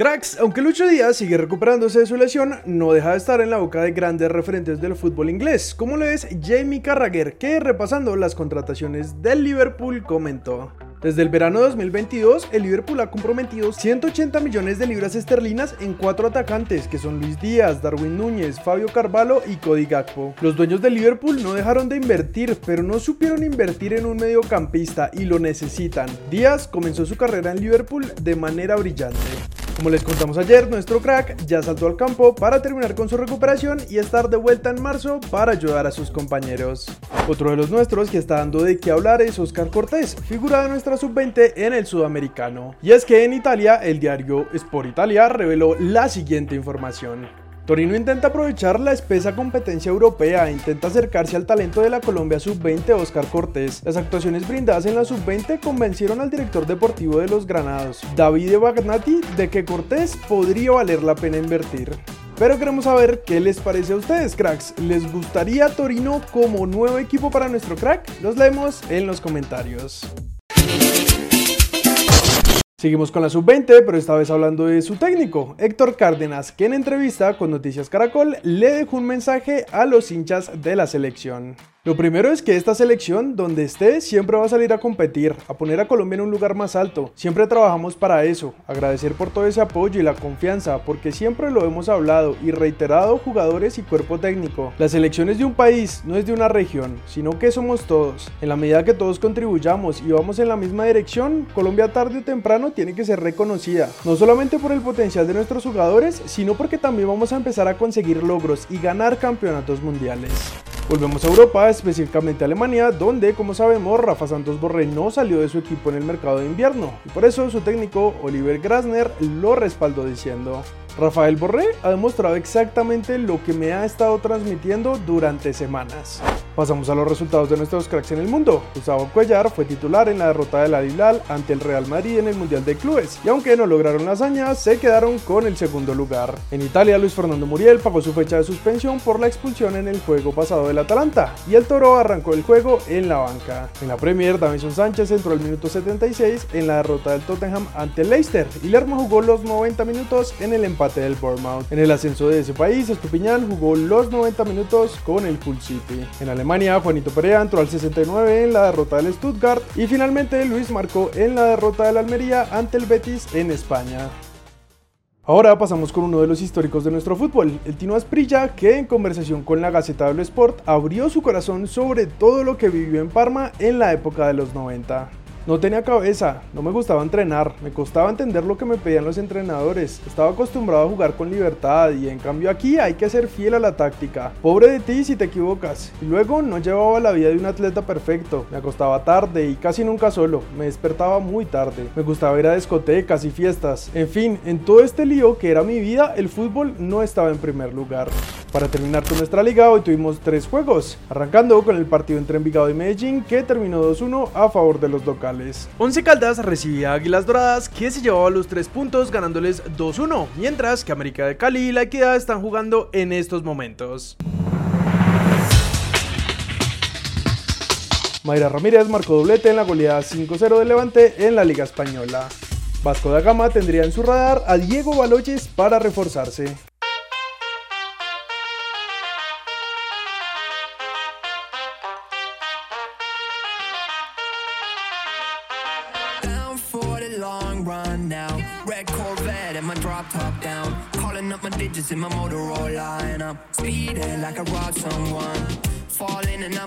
Cracks, aunque Lucho Díaz sigue recuperándose de su lesión, no deja de estar en la boca de grandes referentes del fútbol inglés, como lo es Jamie Carragher, que repasando las contrataciones del Liverpool comentó. Desde el verano 2022, el Liverpool ha comprometido 180 millones de libras esterlinas en cuatro atacantes, que son Luis Díaz, Darwin Núñez, Fabio Carvalho y Cody Gakpo. Los dueños del Liverpool no dejaron de invertir, pero no supieron invertir en un mediocampista y lo necesitan. Díaz comenzó su carrera en Liverpool de manera brillante. Como les contamos ayer, nuestro crack ya saltó al campo para terminar con su recuperación y estar de vuelta en marzo para ayudar a sus compañeros. Otro de los nuestros que está dando de qué hablar es Oscar Cortés, figura de nuestra sub-20 en el sudamericano. Y es que en Italia, el diario Sport Italia reveló la siguiente información. Torino intenta aprovechar la espesa competencia europea e intenta acercarse al talento de la Colombia sub-20 Oscar Cortés. Las actuaciones brindadas en la sub-20 convencieron al director deportivo de los Granados, Davide Bagnati, de que Cortés podría valer la pena invertir. Pero queremos saber qué les parece a ustedes, cracks. ¿Les gustaría Torino como nuevo equipo para nuestro crack? Los leemos en los comentarios. Seguimos con la sub-20, pero esta vez hablando de su técnico, Héctor Cárdenas, que en entrevista con Noticias Caracol le dejó un mensaje a los hinchas de la selección. Lo primero es que esta selección, donde esté, siempre va a salir a competir, a poner a Colombia en un lugar más alto. Siempre trabajamos para eso. Agradecer por todo ese apoyo y la confianza, porque siempre lo hemos hablado y reiterado jugadores y cuerpo técnico. La selección es de un país, no es de una región, sino que somos todos. En la medida que todos contribuyamos y vamos en la misma dirección, Colombia tarde o temprano tiene que ser reconocida. No solamente por el potencial de nuestros jugadores, sino porque también vamos a empezar a conseguir logros y ganar campeonatos mundiales. Volvemos a Europa, específicamente a Alemania, donde, como sabemos, Rafa Santos Borré no salió de su equipo en el mercado de invierno, y por eso su técnico Oliver Grasner lo respaldó diciendo, Rafael Borré ha demostrado exactamente lo que me ha estado transmitiendo durante semanas. Pasamos a los resultados de nuestros cracks en el mundo. Gustavo Cuellar fue titular en la derrota del Al ante el Real Madrid en el Mundial de Clubes, y aunque no lograron la hazaña, se quedaron con el segundo lugar. En Italia, Luis Fernando Muriel pagó su fecha de suspensión por la expulsión en el juego pasado del Atalanta, y el Toro arrancó el juego en la banca. En la Premier, Davison Sánchez entró al minuto 76 en la derrota del Tottenham ante el Leicester, y Lerma jugó los 90 minutos en el empate del Bournemouth. En el ascenso de ese país, Estupiñán jugó los 90 minutos con el Hull City. Juanito Perea entró al 69 en la derrota del Stuttgart y finalmente Luis marcó en la derrota del Almería ante el Betis en España. Ahora pasamos con uno de los históricos de nuestro fútbol, el Tino Asprilla, que en conversación con la Gaceta del Sport abrió su corazón sobre todo lo que vivió en Parma en la época de los 90. No tenía cabeza, no me gustaba entrenar, me costaba entender lo que me pedían los entrenadores, estaba acostumbrado a jugar con libertad y en cambio aquí hay que ser fiel a la táctica. Pobre de ti si te equivocas. Y luego no llevaba la vida de un atleta perfecto, me acostaba tarde y casi nunca solo, me despertaba muy tarde, me gustaba ir a discotecas y fiestas. En fin, en todo este lío que era mi vida, el fútbol no estaba en primer lugar. Para terminar con nuestra liga, hoy tuvimos tres juegos, arrancando con el partido entre Envigado y Medellín que terminó 2-1 a favor de los locales. Once Caldas recibía a Águilas Doradas que se llevaba los tres puntos ganándoles 2-1, mientras que América de Cali y La Equidad están jugando en estos momentos. Mayra Ramírez marcó doblete en la goleada 5-0 de Levante en la Liga Española. Vasco da Gama tendría en su radar a Diego Baloches para reforzarse. Corvette and my drop top down. Calling up my digits in my Motorola I'm speeding like I robbed someone. Falling and I'm